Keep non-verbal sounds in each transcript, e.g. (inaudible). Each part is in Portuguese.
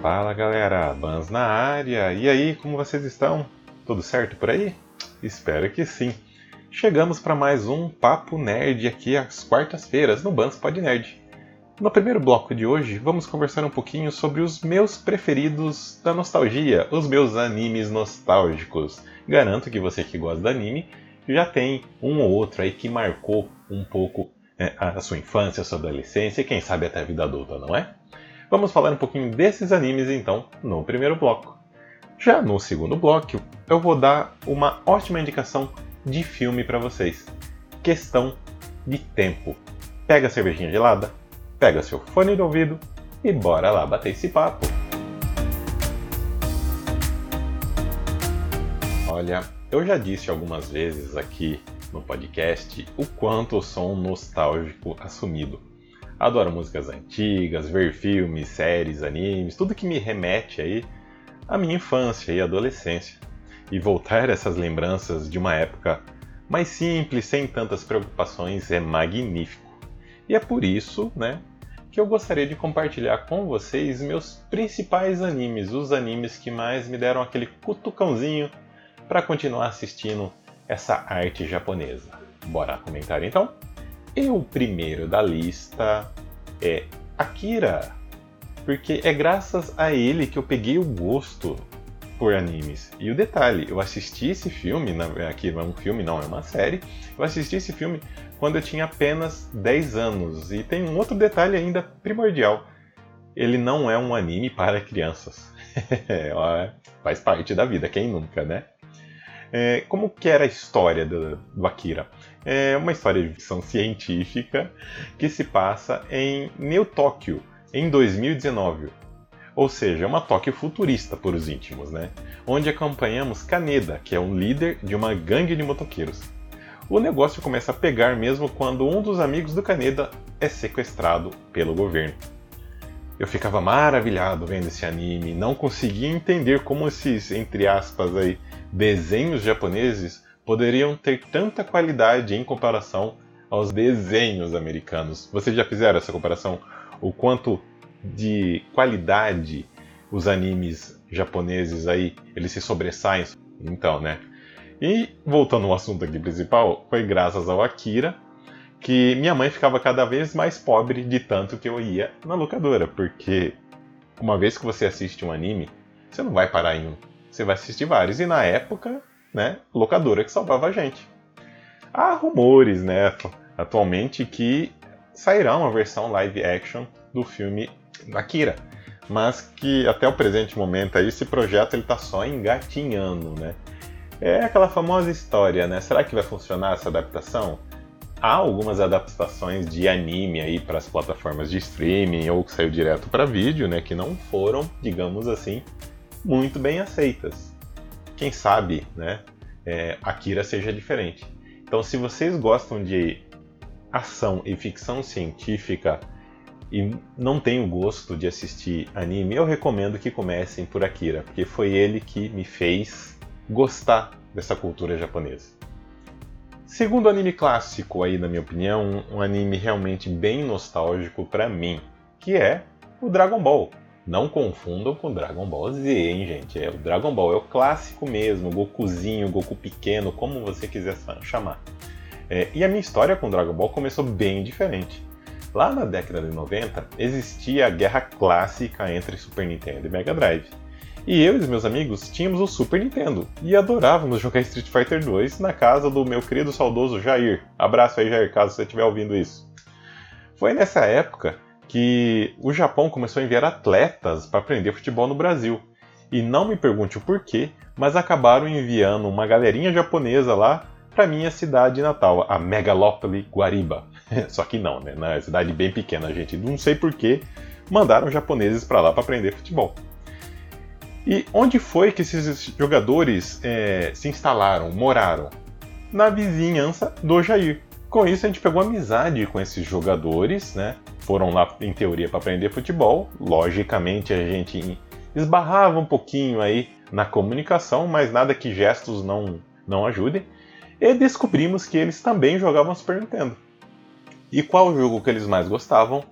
Fala galera, Bans na área. E aí, como vocês estão? Tudo certo por aí? Espero que sim. Chegamos para mais um Papo Nerd aqui às quartas-feiras no Bans Pod Nerd. No primeiro bloco de hoje, vamos conversar um pouquinho sobre os meus preferidos da nostalgia, os meus animes nostálgicos. Garanto que você que gosta de anime já tem um ou outro aí que marcou um pouco é, a sua infância, a sua adolescência e quem sabe até a vida adulta, não é? Vamos falar um pouquinho desses animes então no primeiro bloco. Já no segundo bloco, eu vou dar uma ótima indicação de filme para vocês. Questão de tempo. Pega a cervejinha gelada, pega seu fone de ouvido e bora lá bater esse papo. Olha, eu já disse algumas vezes aqui no podcast o quanto eu sou um nostálgico assumido. Adoro músicas antigas, ver filmes, séries, animes, tudo que me remete aí à minha infância e adolescência. E voltar essas lembranças de uma época mais simples, sem tantas preocupações, é magnífico. E é por isso, né, que eu gostaria de compartilhar com vocês meus principais animes, os animes que mais me deram aquele cutucãozinho para continuar assistindo essa arte japonesa. Bora comentar então? E o primeiro da lista é Akira, porque é graças a ele que eu peguei o gosto por animes. E o detalhe, eu assisti esse filme, aqui não é um filme, não, é uma série. Eu assisti esse filme quando eu tinha apenas 10 anos. E tem um outro detalhe ainda primordial. Ele não é um anime para crianças. (laughs) Faz parte da vida, quem nunca, né? É, como que era a história do, do Akira? É uma história de ficção científica que se passa em New Tóquio, em 2019. Ou seja, uma Tóquio futurista por os íntimos, né? Onde acompanhamos Kaneda, que é um líder de uma gangue de motoqueiros. O negócio começa a pegar mesmo quando um dos amigos do Kaneda é sequestrado pelo governo. Eu ficava maravilhado vendo esse anime, não conseguia entender como esses, entre aspas, aí, desenhos japoneses poderiam ter tanta qualidade em comparação aos desenhos americanos. Vocês já fizeram essa comparação? O quanto de qualidade os animes japoneses aí eles se sobressaem? Então, né? E voltando ao assunto aqui principal, foi graças ao Akira que minha mãe ficava cada vez mais pobre de tanto que eu ia na locadora, porque uma vez que você assiste um anime, você não vai parar em um, você vai assistir vários. E na época né, locadora que salvava a gente. Há rumores, né, atualmente que sairá uma versão live action do filme Akira, mas que até o presente momento aí esse projeto ele tá só engatinhando, né? É aquela famosa história, né? Será que vai funcionar essa adaptação? Há algumas adaptações de anime aí para as plataformas de streaming ou que saiu direto para vídeo, né, que não foram, digamos assim, muito bem aceitas quem sabe, né, é, Akira seja diferente. Então, se vocês gostam de ação e ficção científica e não têm o gosto de assistir anime, eu recomendo que comecem por Akira, porque foi ele que me fez gostar dessa cultura japonesa. Segundo anime clássico aí, na minha opinião, um anime realmente bem nostálgico para mim, que é o Dragon Ball. Não confundam com Dragon Ball Z, hein, gente? É, o Dragon Ball é o clássico mesmo, Gokuzinho, Goku pequeno, como você quiser chamar. É, e a minha história com Dragon Ball começou bem diferente. Lá na década de 90, existia a guerra clássica entre Super Nintendo e Mega Drive. E eu e meus amigos tínhamos o Super Nintendo e adorávamos jogar Street Fighter 2 na casa do meu querido saudoso Jair. Abraço aí, Jair, caso você estiver ouvindo isso. Foi nessa época que o Japão começou a enviar atletas para aprender futebol no Brasil. E não me pergunte o porquê, mas acabaram enviando uma galerinha japonesa lá para minha cidade natal, a Megalópole Guariba. (laughs) Só que não, né? Na cidade bem pequena, gente. Não sei porquê, mandaram japoneses para lá para aprender futebol. E onde foi que esses jogadores é, se instalaram, moraram? Na vizinhança do Jair. Com isso, a gente pegou amizade com esses jogadores, né? Foram lá, em teoria, para aprender futebol. Logicamente, a gente esbarrava um pouquinho aí na comunicação, mas nada que gestos não, não ajudem. E descobrimos que eles também jogavam Super Nintendo. E qual jogo que eles mais gostavam?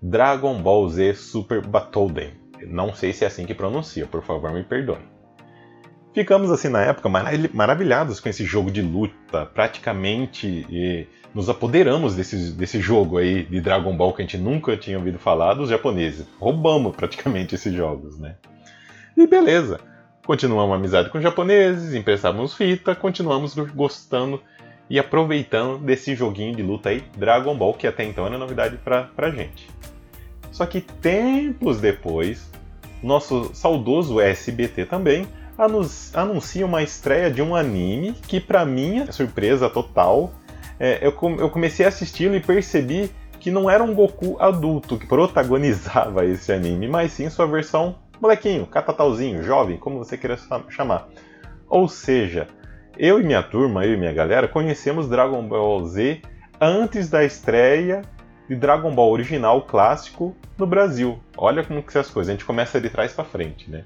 Dragon Ball Z Super Battleden. Não sei se é assim que pronuncia, por favor me perdoe. Ficamos assim na época maravilhados com esse jogo de luta, praticamente nos apoderamos desse, desse jogo aí de Dragon Ball que a gente nunca tinha ouvido falar dos japoneses. Roubamos praticamente esses jogos, né? E beleza, continuamos a amizade com os japoneses, emprestávamos fita, continuamos gostando e aproveitando desse joguinho de luta aí, Dragon Ball, que até então era novidade pra, pra gente. Só que tempos depois, nosso saudoso SBT também anuncia uma estreia de um anime que, para minha surpresa total, é, eu, eu comecei a assisti-lo e percebi que não era um Goku adulto que protagonizava (laughs) esse anime, mas sim sua versão molequinho, catatauzinho, jovem, como você queira chamar. Ou seja, eu e minha turma, eu e minha galera, conhecemos Dragon Ball Z antes da estreia de Dragon Ball original clássico no Brasil. Olha como que são as coisas, a gente começa de trás para frente, né?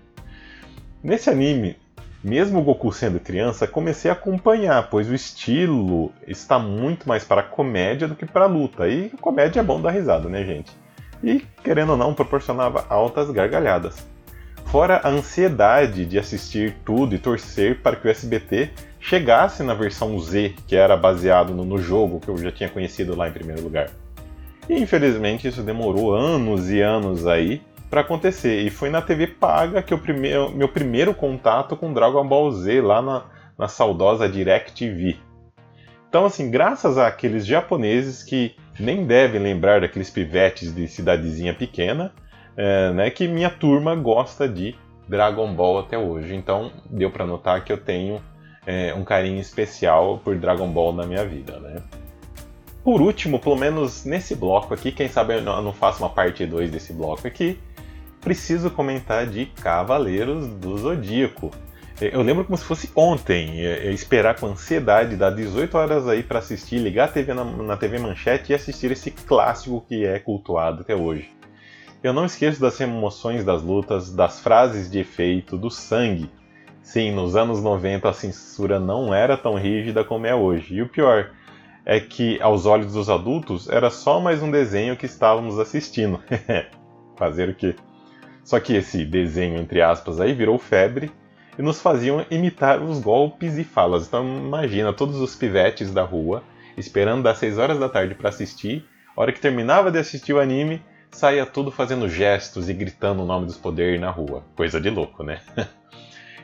Nesse anime, mesmo o Goku sendo criança, comecei a acompanhar, pois o estilo está muito mais para comédia do que para luta. E comédia é bom dar risada, né, gente? E, querendo ou não, proporcionava altas gargalhadas. Fora a ansiedade de assistir tudo e torcer para que o SBT chegasse na versão Z, que era baseado no, no jogo que eu já tinha conhecido lá em primeiro lugar. E infelizmente isso demorou anos e anos aí para acontecer. E foi na TV paga que o primeiro, meu primeiro contato com Dragon Ball Z lá na, na saudosa DirecTV. Então, assim, graças àqueles japoneses que nem devem lembrar daqueles pivetes de cidadezinha pequena, é, né, que minha turma gosta de Dragon Ball até hoje. Então, deu para notar que eu tenho é, um carinho especial por Dragon Ball na minha vida, né? Por último, pelo menos nesse bloco aqui, quem sabe eu não faço uma parte 2 desse bloco aqui, preciso comentar de Cavaleiros do Zodíaco. É, eu lembro como se fosse ontem, é, é esperar com ansiedade, dar 18 horas aí para assistir, ligar a TV na, na, TV Manchete e assistir esse clássico que é cultuado até hoje. Eu não esqueço das emoções das lutas, das frases de efeito, do sangue, Sim, nos anos 90 a censura não era tão rígida como é hoje. E o pior é que, aos olhos dos adultos, era só mais um desenho que estávamos assistindo. (laughs) Fazer o quê? Só que esse desenho, entre aspas, aí virou febre e nos faziam imitar os golpes e falas. Então imagina todos os pivetes da rua esperando das 6 horas da tarde para assistir. A hora que terminava de assistir o anime, saía tudo fazendo gestos e gritando o nome dos poderes na rua. Coisa de louco, né? (laughs)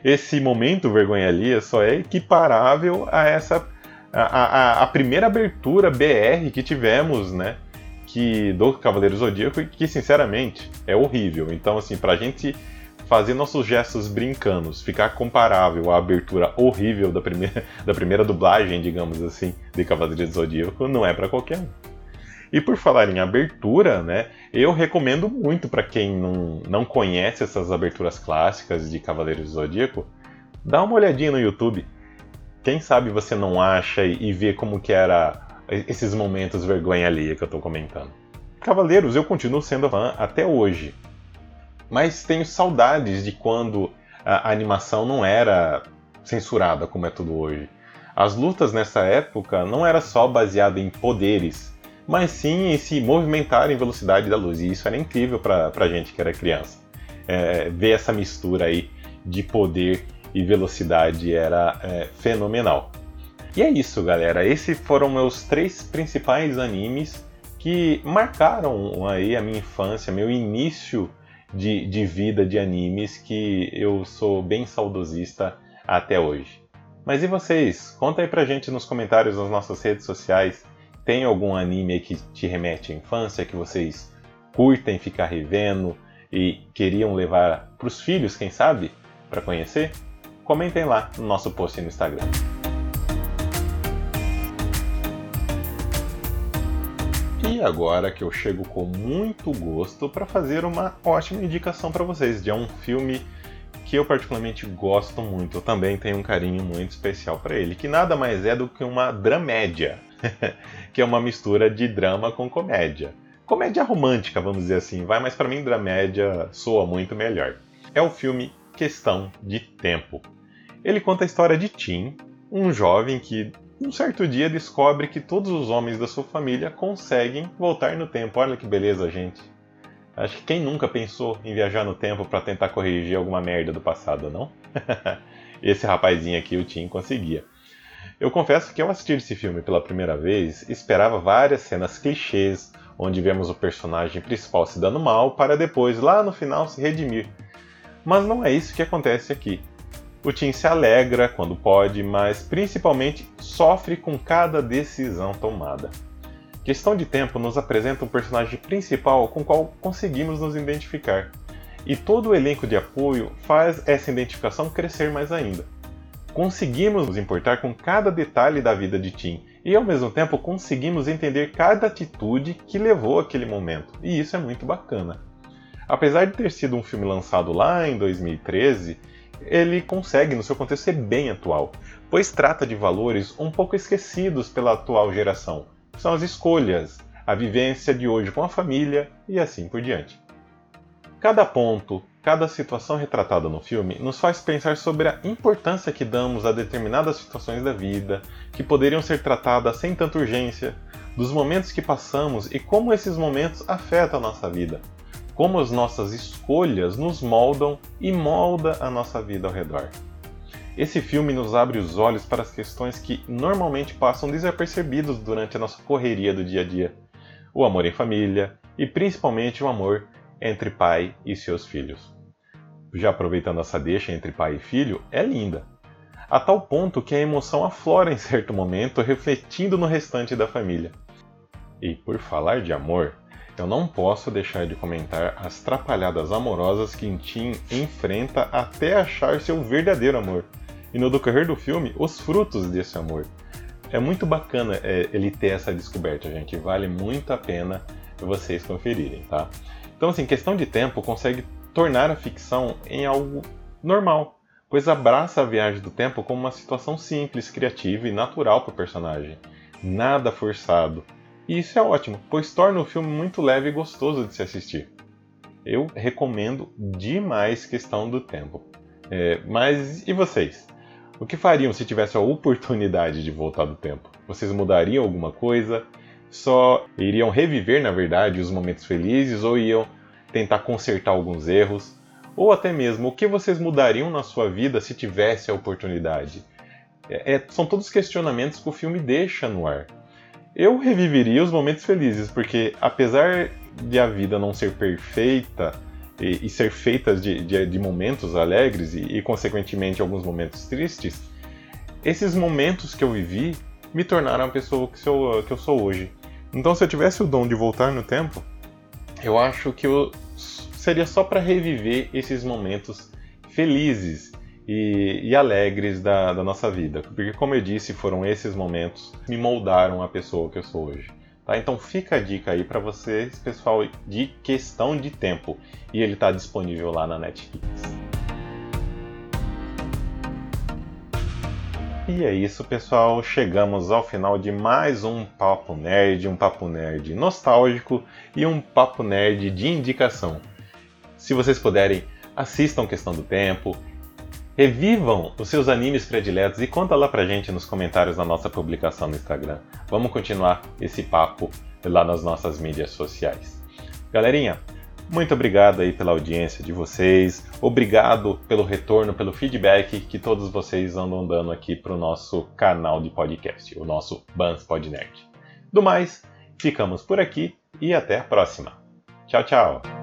esse momento vergonha alheia só é equiparável a essa a, a, a, primeira abertura BR que tivemos, né? Que do Cavaleiro Zodíaco, que sinceramente é horrível. Então, assim, pra gente fazer nossos gestos brincanos ficar comparável à abertura horrível da primeira, (laughs) da primeira dublagem, digamos assim, de Cavaleiro Zodíaco, não é para qualquer um. E por falar em abertura, né, eu recomendo muito para quem não, não conhece essas aberturas clássicas de Cavaleiros do Zodíaco, dá uma olhadinha no YouTube. Quem sabe você não acha e vê como que era esses momentos vergonha alheia que eu estou comentando. Cavaleiros, eu continuo sendo fã até hoje. Mas tenho saudades de quando a animação não era censurada como é tudo hoje. As lutas nessa época não era só baseada em poderes, mas sim em se movimentar em velocidade da luz. E isso era incrível para a gente que era criança. É, ver essa mistura aí de poder e velocidade era é, fenomenal. E é isso, galera. Esses foram meus três principais animes que marcaram aí a minha infância, meu início de, de vida de animes, que eu sou bem saudosista até hoje. Mas e vocês? Conta aí pra gente nos comentários nas nossas redes sociais tem algum anime que te remete à infância que vocês curtem ficar revendo e queriam levar para os filhos, quem sabe, para conhecer? Comentem lá no nosso post no Instagram. E agora que eu chego com muito gosto para fazer uma ótima indicação para vocês de um filme que eu particularmente gosto muito. Eu também tenho um carinho muito especial para ele, que nada mais é do que uma dramédia. (laughs) que é uma mistura de drama com comédia. Comédia romântica, vamos dizer assim, vai, mas para mim dramédia soa muito melhor. É o filme Questão de Tempo. Ele conta a história de Tim, um jovem que um certo dia descobre que todos os homens da sua família conseguem voltar no tempo. Olha que beleza, gente. Acho que quem nunca pensou em viajar no tempo para tentar corrigir alguma merda do passado, não? (laughs) Esse rapazinho aqui, o Tim, conseguia. Eu confesso que ao assistir esse filme pela primeira vez, esperava várias cenas clichês, onde vemos o personagem principal se dando mal para depois, lá no final, se redimir. Mas não é isso que acontece aqui. O Tim se alegra quando pode, mas principalmente sofre com cada decisão tomada. Questão de Tempo nos apresenta um personagem principal com o qual conseguimos nos identificar. E todo o elenco de apoio faz essa identificação crescer mais ainda. Conseguimos nos importar com cada detalhe da vida de Tim e ao mesmo tempo conseguimos entender cada atitude que levou àquele momento, e isso é muito bacana. Apesar de ter sido um filme lançado lá em 2013, ele consegue, no seu contexto, ser bem atual, pois trata de valores um pouco esquecidos pela atual geração, são as escolhas, a vivência de hoje com a família e assim por diante. Cada ponto, cada situação retratada no filme nos faz pensar sobre a importância que damos a determinadas situações da vida, que poderiam ser tratadas sem tanta urgência, dos momentos que passamos e como esses momentos afetam a nossa vida, como as nossas escolhas nos moldam e molda a nossa vida ao redor. Esse filme nos abre os olhos para as questões que normalmente passam desapercebidos durante a nossa correria do dia a dia: o amor em família e principalmente o amor entre pai e seus filhos. Já aproveitando essa deixa entre pai e filho, é linda. A tal ponto que a emoção aflora em certo momento, refletindo no restante da família. E por falar de amor, eu não posso deixar de comentar as trapalhadas amorosas que Tim enfrenta até achar seu verdadeiro amor e no decorrer do filme os frutos desse amor. É muito bacana é, ele ter essa descoberta, gente. Vale muito a pena vocês conferirem, tá? Então, assim, questão de tempo consegue tornar a ficção em algo normal, pois abraça a viagem do tempo como uma situação simples, criativa e natural para o personagem. Nada forçado. E isso é ótimo, pois torna o filme muito leve e gostoso de se assistir. Eu recomendo demais questão do tempo. É, mas e vocês? O que fariam se tivesse a oportunidade de voltar do tempo? Vocês mudariam alguma coisa? Só iriam reviver, na verdade, os momentos felizes ou iam tentar consertar alguns erros? Ou até mesmo, o que vocês mudariam na sua vida se tivesse a oportunidade? É, é, são todos questionamentos que o filme deixa no ar. Eu reviveria os momentos felizes, porque apesar de a vida não ser perfeita, e, e ser feitas de, de, de momentos alegres e, e, consequentemente, alguns momentos tristes, esses momentos que eu vivi me tornaram a pessoa que, sou, que eu sou hoje. Então, se eu tivesse o dom de voltar no tempo, eu acho que eu seria só para reviver esses momentos felizes e, e alegres da, da, nossa vida. Porque, como eu disse, foram esses momentos que me moldaram a pessoa que eu sou hoje. Tá? Então fica a dica aí para vocês, pessoal, de questão de tempo. E ele está disponível lá na Netflix. E é isso, pessoal. Chegamos ao final de mais um Papo Nerd, um Papo Nerd nostálgico e um Papo Nerd de indicação. Se vocês puderem, assistam Questão do Tempo, Revivam os seus animes prediletos e conta lá pra gente nos comentários da nossa publicação no Instagram. Vamos continuar esse papo lá nas nossas mídias sociais. Galerinha, muito obrigado aí pela audiência de vocês. Obrigado pelo retorno, pelo feedback que todos vocês andam dando aqui pro nosso canal de podcast, o nosso Bans Pod Nerd. Do mais, ficamos por aqui e até a próxima. Tchau, tchau.